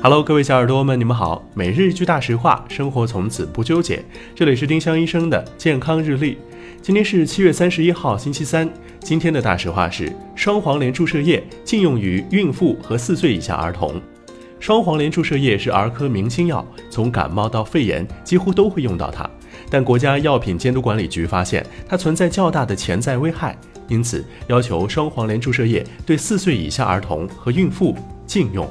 Hello，各位小耳朵们，你们好。每日一句大实话，生活从此不纠结。这里是丁香医生的健康日历。今天是七月三十一号，星期三。今天的大实话是：双黄连注射液禁用于孕妇和四岁以下儿童。双黄连注射液是儿科明星药，从感冒到肺炎几乎都会用到它。但国家药品监督管理局发现它存在较大的潜在危害，因此要求双黄连注射液对四岁以下儿童和孕妇禁用。